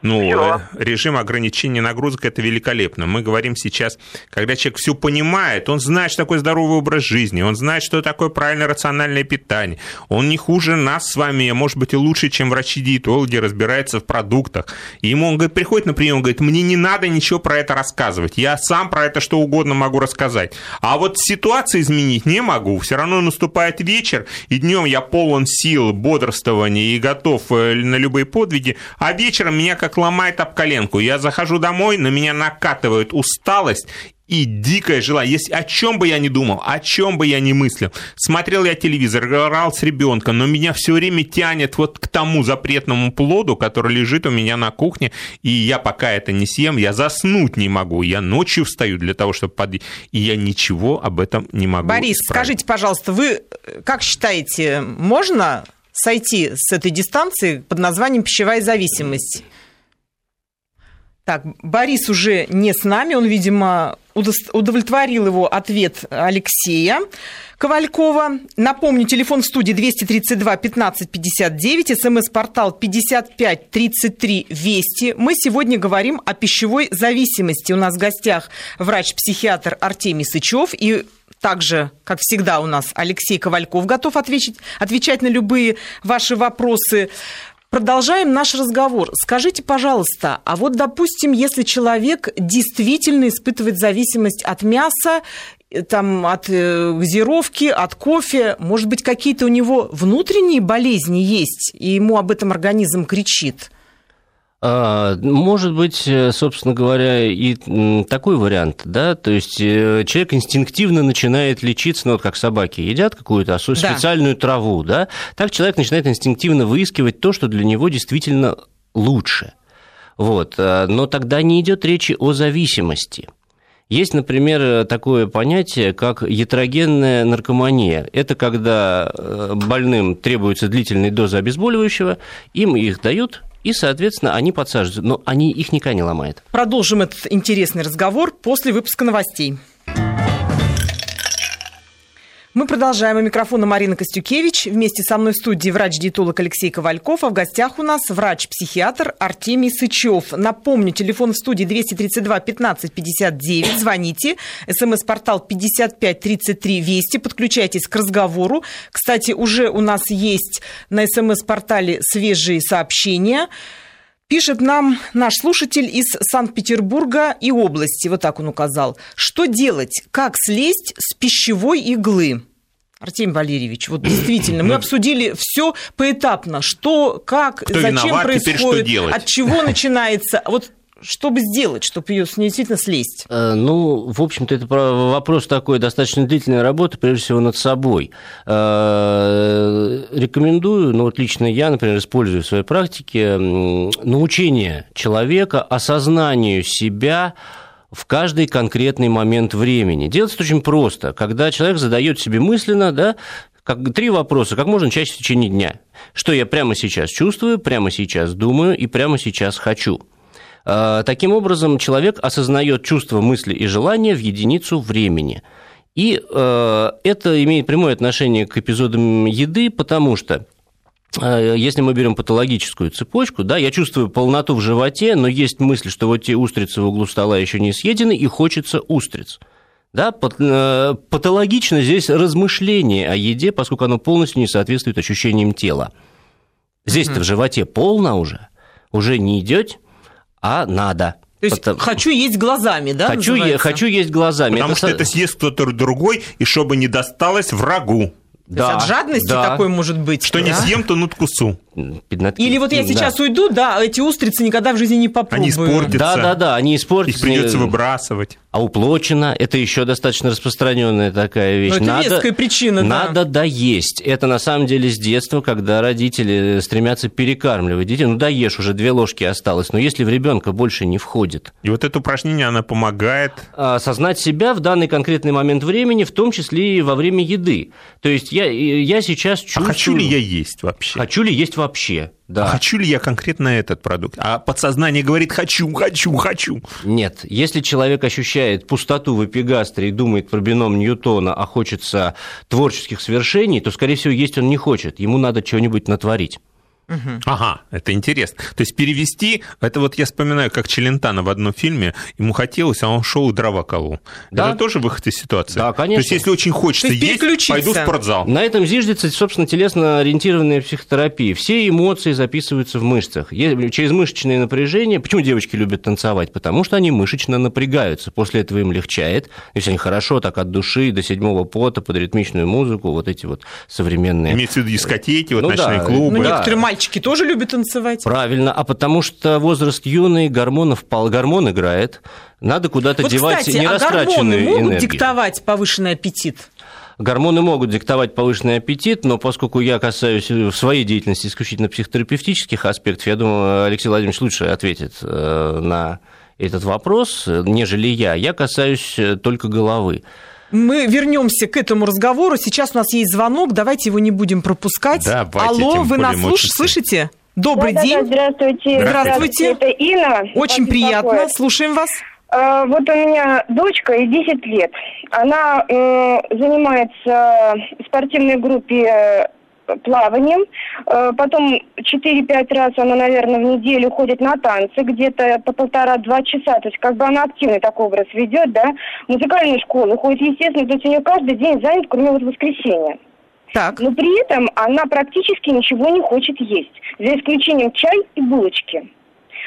Speaker 2: Ну,
Speaker 4: Всё.
Speaker 2: э, режим ограничения нагрузок это великолепно. Мы говорим сейчас, когда человек все понимает, он знает, что такое здоровый образ жизни, он знает, что такое правильное рациональное питание. Он не хуже нас с вами, а может быть и лучше, чем врачи-диетологи, разбирается в продуктах. И ему он говорит, приходит на прием, говорит, мне не надо ничего про это рассказывать. Я сам про это что угодно могу рассказать. А вот ситуацию изменить не могу. Все равно наступает вечер, и днем я полон сил, бодрствования и готов э, на любые подвиги, а вечером меня как ломает об коленку. Я захожу домой, на меня накатывает усталость, и дикое желание, если о чем бы я ни думал, о чем бы я ни мыслил, смотрел я телевизор, играл с ребенком, но меня все время тянет вот к тому запретному плоду, который лежит у меня на кухне, и я пока это не съем, я заснуть не могу, я ночью встаю для того, чтобы под... и я ничего об этом не могу
Speaker 1: Борис,
Speaker 2: исправить.
Speaker 1: скажите, пожалуйста, вы э, как считаете, можно сойти с этой дистанции под названием пищевая зависимость? Так, Борис уже не с нами, он, видимо, удовлетворил его ответ Алексея Ковалькова. Напомню, телефон в студии 232 15 59, смс-портал 55 33 Вести. Мы сегодня говорим о пищевой зависимости. У нас в гостях врач-психиатр Артемий Сычев и также, как всегда, у нас Алексей Ковальков готов отвечать, отвечать на любые ваши вопросы. Продолжаем наш разговор. Скажите, пожалуйста, а вот, допустим, если человек действительно испытывает зависимость от мяса, э, там, от э, газировки, от кофе, может быть, какие-то у него внутренние болезни есть, и ему об этом организм кричит?
Speaker 3: А, может быть, э, собственно говоря, и такой вариант, да, то есть э, человек инстинктивно начинает лечиться, ну вот как собаки едят какую-то специальную да. траву, да, так человек начинает инстинктивно выискивать то, что для него действительно лучше. Вот. Э, но тогда не идет речи о зависимости. Есть, например, такое понятие, как ятрогенная наркомания. Это когда больным требуется длительная доза обезболивающего, им их дают, и, соответственно, они подсаживаются. Но они их никогда не ломают.
Speaker 1: Продолжим этот интересный разговор после выпуска новостей. Мы продолжаем. У микрофона Марина Костюкевич. Вместе со мной в студии врач-диетолог Алексей Ковальков. А в гостях у нас врач-психиатр Артемий Сычев. Напомню, телефон в студии 232 15 59. Звоните. СМС-портал 55 33 Вести. Подключайтесь к разговору. Кстати, уже у нас есть на СМС-портале свежие сообщения. Пишет нам наш слушатель из Санкт-Петербурга и области, вот так он указал. Что делать? Как слезть с пищевой иглы? Артемий Валерьевич, вот действительно, мы обсудили все поэтапно, что, как, Кто зачем виноват, происходит, от чего начинается. Вот чтобы сделать, чтобы ее действительно слезть?
Speaker 3: Э, ну, в общем-то, это вопрос такой достаточно длительной работы, прежде всего, над собой. Э, рекомендую, ну вот лично я, например, использую в своей практике научение человека осознанию себя в каждый конкретный момент времени. Делается очень просто. Когда человек задает себе мысленно, да, как, три вопроса, как можно чаще в течение дня. Что я прямо сейчас чувствую, прямо сейчас думаю и прямо сейчас хочу. Э, таким образом, человек осознает чувства, мысли и желания в единицу времени. И э, это имеет прямое отношение к эпизодам еды, потому что э, если мы берем патологическую цепочку, да, я чувствую полноту в животе, но есть мысль, что вот те устрицы в углу стола еще не съедены, и хочется устриц. Да, патологично здесь размышление о еде, поскольку оно полностью не соответствует ощущениям тела. Здесь-то угу. в животе полно уже, уже не идет, а надо.
Speaker 1: То есть Потому... хочу есть глазами, да?
Speaker 3: Хочу, е- хочу есть глазами.
Speaker 2: Потому это... что это съест кто-то другой, и чтобы не досталось врагу.
Speaker 1: Да, есть от жадности да. такой может быть.
Speaker 2: Что да? не съем, то надкусу.
Speaker 1: Или вот я сейчас да. уйду, да, эти устрицы никогда в жизни не попробую.
Speaker 2: Они испортятся.
Speaker 3: Да, да, да, они испортятся.
Speaker 2: Их придется выбрасывать.
Speaker 3: А уплочено, это еще достаточно распространенная такая вещь. Но
Speaker 1: это надо, веская причина,
Speaker 3: Надо да. доесть. Это на самом деле с детства, когда родители стремятся перекармливать детей. Ну, доешь, уже две ложки осталось. Но если в ребенка больше не входит.
Speaker 2: И вот это упражнение, оно помогает...
Speaker 3: Осознать себя в данный конкретный момент времени, в том числе и во время еды. То есть я, я сейчас чувствую...
Speaker 2: А хочу ли я есть вообще?
Speaker 3: Хочу ли есть вообще?
Speaker 2: Да. А хочу ли я конкретно этот продукт? А подсознание говорит «хочу, хочу, хочу».
Speaker 3: Нет. Если человек ощущает пустоту в эпигастре и думает про бином Ньютона, а хочется творческих свершений, то, скорее всего, есть он не хочет. Ему надо чего-нибудь натворить.
Speaker 2: Угу. Ага, это интересно. То есть перевести, это вот я вспоминаю, как Челентано в одном фильме, ему хотелось, а он шел и дрова колол. Да? Это тоже выход из ситуации?
Speaker 3: Да, конечно.
Speaker 2: То есть если очень хочется есть, есть пойду в спортзал.
Speaker 3: На этом зиждется, собственно, телесно-ориентированная психотерапия. Все эмоции записываются в мышцах. Через мышечное напряжение, почему девочки любят танцевать? Потому что они мышечно напрягаются. После этого им легчает. Если они хорошо так от души до седьмого пота под ритмичную музыку, вот эти вот современные...
Speaker 2: Имеется в виду дискотеки, вот ну, ночные да. клубы. Ну,
Speaker 1: некоторые да мальчики тоже любят танцевать.
Speaker 3: Правильно, а потому что возраст юный, гормонов, гормон играет, надо куда-то вот, девать кстати, нерастраченную а гормоны
Speaker 1: могут диктовать повышенный аппетит?
Speaker 3: Гормоны могут диктовать повышенный аппетит, но поскольку я касаюсь в своей деятельности исключительно психотерапевтических аспектов, я думаю, Алексей Владимирович лучше ответит э, на этот вопрос, нежели я. Я касаюсь э, только головы.
Speaker 1: Мы вернемся к этому разговору. Сейчас у нас есть звонок, давайте его не будем пропускать.
Speaker 2: Давайте,
Speaker 1: Алло, вы нас слуш... слышите? Добрый
Speaker 5: да,
Speaker 1: день.
Speaker 5: Да, здравствуйте.
Speaker 1: Здравствуйте.
Speaker 5: Это Инна.
Speaker 1: Очень приятно. Слушаем вас.
Speaker 5: А, вот у меня дочка, ей 10 лет. Она э, занимается в спортивной группе плаванием. Э, потом 4-5 раз она, наверное, в неделю ходит на танцы, где-то по полтора-два часа. То есть как бы она активный такой образ ведет, да. Музыкальную школу ходит, естественно, то есть у нее каждый день занят, кроме вот воскресенья.
Speaker 1: Так.
Speaker 5: Но при этом она практически ничего не хочет есть, за исключением чай и булочки.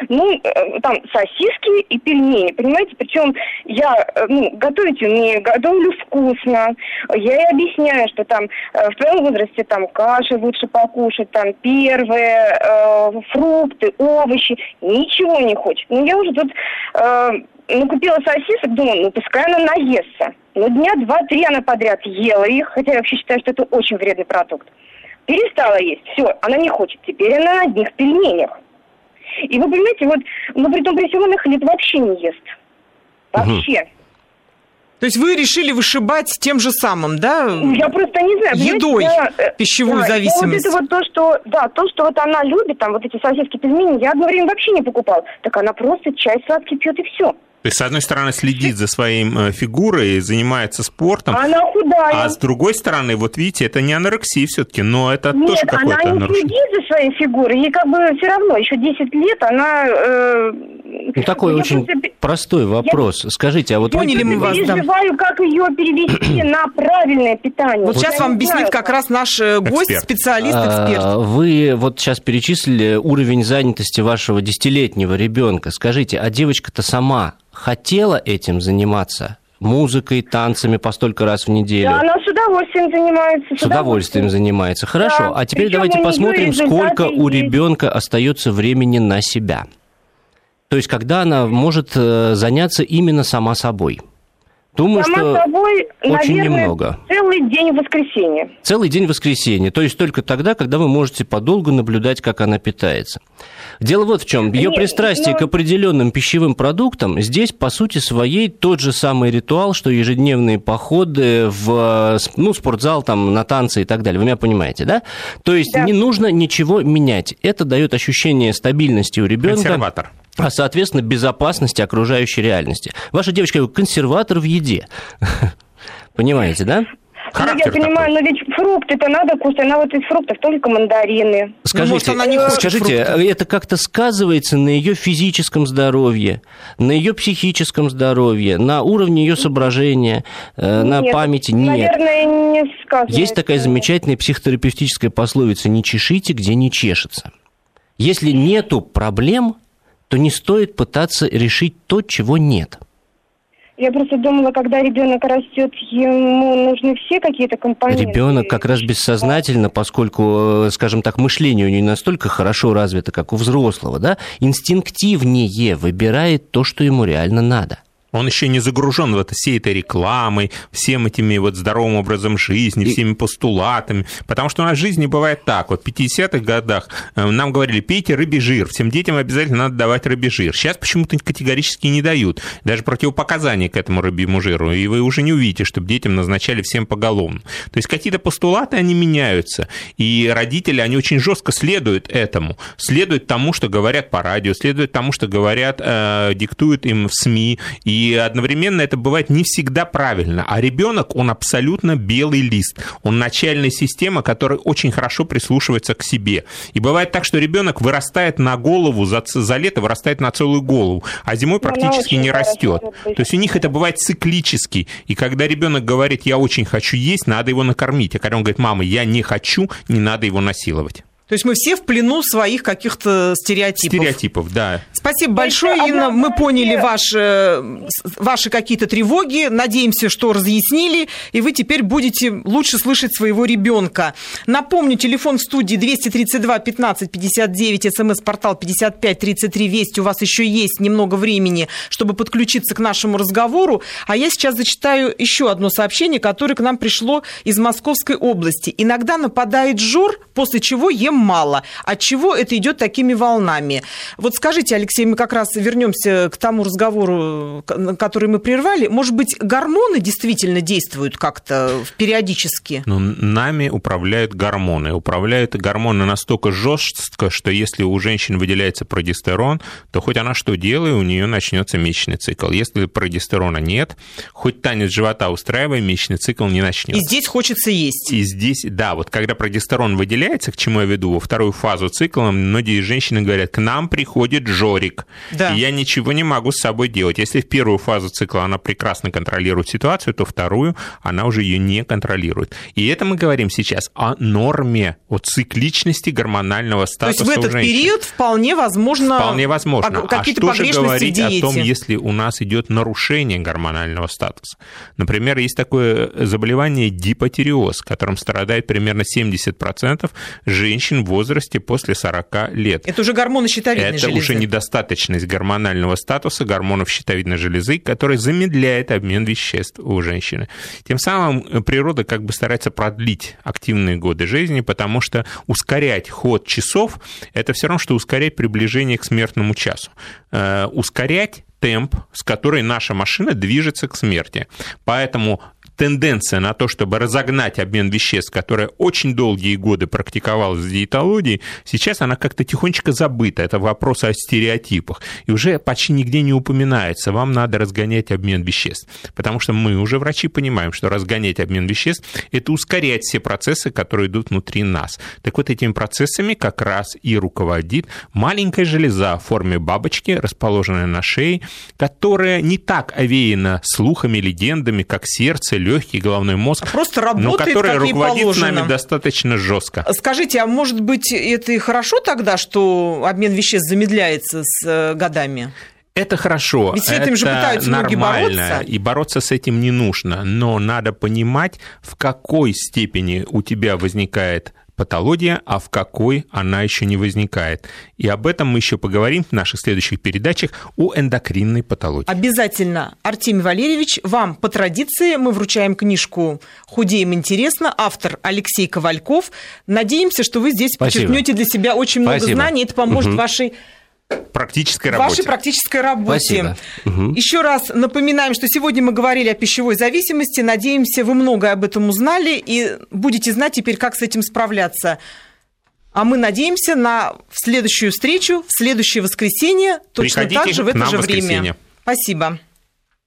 Speaker 5: Ну, э, там сосиски и пельмени, понимаете? Причем я, э, ну, готовить умею, готовлю вкусно. Я ей объясняю, что там э, в твоем возрасте там каши лучше покушать, там первые, э, фрукты, овощи. Ничего не хочет. Ну, я уже тут э, ну, купила сосисок, думаю, ну, пускай она наестся. Но дня два-три она подряд ела их, хотя я вообще считаю, что это очень вредный продукт. Перестала есть, все, она не хочет. Теперь она на одних пельменях. И вы понимаете, вот, ну, при том, при всем она хлеб вообще не ест. Вообще. Угу.
Speaker 1: То есть вы решили вышибать тем же самым, да?
Speaker 5: Я просто не знаю.
Speaker 1: Едой я, э, пищевую да, зависимость.
Speaker 5: Вот это вот то, что, да, то, что вот она любит, там вот эти сосиски пельмени, я одно время вообще не покупал. Так она просто чай сладкий пьет и все.
Speaker 2: То есть, с одной стороны, следит за своей э, фигурой, занимается спортом.
Speaker 5: Она худая.
Speaker 2: А с другой стороны, вот видите, это не анорексия все-таки, но это Нет, тоже какое-то
Speaker 5: она не следит за своей фигурой, ей как бы все равно, еще 10 лет она... Э,
Speaker 3: ну, такой очень просто... простой вопрос. Я... Скажите, а вот...
Speaker 5: Поняли мы вас, да. переживаю, как ее перевести на правильное питание.
Speaker 1: Вот сейчас вам объяснит как раз наш э, гость, эксперт. специалист, эксперт. А,
Speaker 3: вы вот сейчас перечислили уровень занятости вашего десятилетнего ребенка. Скажите, а девочка-то сама хотела этим заниматься, музыкой, танцами по столько раз в неделю.
Speaker 5: Да, она с удовольствием занимается.
Speaker 3: С, с удовольствием занимается. Хорошо. Да, а теперь давайте посмотрим, сколько у ребенка остается времени на себя. То есть, когда она может э, заняться именно сама собой. Думаю,
Speaker 5: Сама
Speaker 3: что
Speaker 5: собой,
Speaker 3: очень
Speaker 5: наверное,
Speaker 3: немного.
Speaker 5: Целый день воскресенья.
Speaker 3: Целый день воскресенья. То есть только тогда, когда вы можете подолгу наблюдать, как она питается. Дело вот в чем. Ее пристрастие но... к определенным пищевым продуктам здесь, по сути своей, тот же самый ритуал, что ежедневные походы в ну, спортзал, там, на танцы и так далее. Вы меня понимаете, да? То есть да. не нужно ничего менять. Это дает ощущение стабильности у ребенка.
Speaker 2: Консерватор
Speaker 3: а, соответственно, безопасности окружающей реальности. Ваша девочка консерватор в еде. Понимаете, да?
Speaker 5: Характер ну, я понимаю, такой. но ведь фрукты-то надо кушать, она вот из фруктов только мандарины.
Speaker 3: Скажите, ну, может, она не скажите, фрукты. это как-то сказывается на ее физическом здоровье, на ее психическом здоровье, на уровне ее соображения, э, Нет, на памяти? Нет.
Speaker 5: Наверное, не сказывается.
Speaker 3: Есть такая замечательная психотерапевтическая пословица «не чешите, где не чешется». Если нету проблем, то не стоит пытаться решить то, чего нет.
Speaker 5: Я просто думала, когда ребенок растет, ему нужны все какие-то компоненты.
Speaker 3: Ребенок как раз бессознательно, поскольку, э, скажем так, мышление у него не настолько хорошо развито, как у взрослого, да, инстинктивнее выбирает то, что ему реально надо.
Speaker 2: Он еще не загружен вот всей этой рекламой, всем этими вот здоровым образом жизни, и... всеми постулатами. Потому что у нас в жизни бывает так. Вот в 50-х годах э, нам говорили, пейте рыбий жир, всем детям обязательно надо давать рыбий жир. Сейчас почему-то категорически не дают. Даже противопоказания к этому рыбьему жиру. И вы уже не увидите, чтобы детям назначали всем поголовно. То есть какие-то постулаты, они меняются. И родители, они очень жестко следуют этому. Следуют тому, что говорят по радио, следуют тому, что говорят, э, диктуют им в СМИ. И и одновременно это бывает не всегда правильно. А ребенок, он абсолютно белый лист. Он начальная система, которая очень хорошо прислушивается к себе. И бывает так, что ребенок вырастает на голову, за, за лето вырастает на целую голову, а зимой практически не растет. То есть у них это бывает циклически. И когда ребенок говорит, я очень хочу есть, надо его накормить. А когда он говорит, мама, я не хочу, не надо его насиловать.
Speaker 1: То есть мы все в плену своих каких-то стереотипов.
Speaker 2: Стереотипов, да.
Speaker 1: Спасибо большое, Инна. Мы поняли ваши, ваши какие-то тревоги. Надеемся, что разъяснили, и вы теперь будете лучше слышать своего ребенка. Напомню, телефон в студии 232 15 59, смс-портал 55 33 Вести. У вас еще есть немного времени, чтобы подключиться к нашему разговору. А я сейчас зачитаю еще одно сообщение, которое к нам пришло из Московской области. Иногда нападает жор, после чего ем мало. От чего это идет такими волнами? Вот скажите, Алексей, мы как раз вернемся к тому разговору, который мы прервали. Может быть, гормоны действительно действуют как-то периодически?
Speaker 2: Ну, нами управляют гормоны. Управляют гормоны настолько жестко, что если у женщин выделяется прогестерон, то хоть она что делает, у нее начнется месячный цикл. Если прогестерона нет, хоть танец живота устраивая, месячный цикл не начнется.
Speaker 1: И здесь хочется есть.
Speaker 2: И здесь, да, вот когда прогестерон выделяется, к чему я веду, во вторую фазу цикла, многие женщины говорят, к нам приходит Жорик, да. и я ничего не могу с собой делать. Если в первую фазу цикла она прекрасно контролирует ситуацию, то вторую она уже ее не контролирует. И это мы говорим сейчас о норме, о цикличности гормонального статуса
Speaker 1: То есть в этот период вполне возможно...
Speaker 2: Вполне возможно. А что же говорить о том, если у нас идет нарушение гормонального статуса? Например, есть такое заболевание гипотиреоз, которым страдает примерно 70% женщин в возрасте после 40 лет.
Speaker 1: Это уже гормоны щитовидной
Speaker 2: Это
Speaker 1: железы.
Speaker 2: уже недостаточность гормонального статуса гормонов щитовидной железы, который замедляет обмен веществ у женщины. Тем самым природа как бы старается продлить активные годы жизни, потому что ускорять ход часов – это все равно, что ускорять приближение к смертному часу. Э, ускорять темп, с которой наша машина движется к смерти. Поэтому тенденция на то, чтобы разогнать обмен веществ, которая очень долгие годы практиковалась в диетологии, сейчас она как-то тихонечко забыта. Это вопрос о стереотипах. И уже почти нигде не упоминается. Вам надо разгонять обмен веществ. Потому что мы уже, врачи, понимаем, что разгонять обмен веществ – это ускорять все процессы, которые идут внутри нас. Так вот, этими процессами как раз и руководит маленькая железа в форме бабочки, расположенная на шее, которая не так овеяна слухами, легендами, как сердце, легкий, головной мозг,
Speaker 1: а Просто работает, но
Speaker 2: который руководит положено. нами достаточно жестко.
Speaker 1: Скажите, а может быть это и хорошо тогда, что обмен веществ замедляется с э, годами?
Speaker 2: Это хорошо.
Speaker 1: Ведь с этим
Speaker 2: это
Speaker 1: же пытаются
Speaker 2: нормально,
Speaker 1: бороться.
Speaker 2: И бороться с этим не нужно. Но надо понимать, в какой степени у тебя возникает патология, а в какой она еще не возникает. И об этом мы еще поговорим в наших следующих передачах о эндокринной патологии.
Speaker 1: Обязательно. Артемий Валерьевич, вам по традиции мы вручаем книжку «Худеем интересно», автор Алексей Ковальков. Надеемся, что вы здесь Спасибо. подчеркнете для себя очень много Спасибо. знаний. Это поможет угу. вашей
Speaker 2: практической работе.
Speaker 1: Вашей практической работе. Угу. Еще раз напоминаем, что сегодня мы говорили о пищевой зависимости. Надеемся, вы многое об этом узнали и будете знать теперь, как с этим справляться. А мы надеемся на следующую встречу в следующее воскресенье, точно
Speaker 2: Приходите
Speaker 1: так же в это же
Speaker 2: время.
Speaker 1: Спасибо.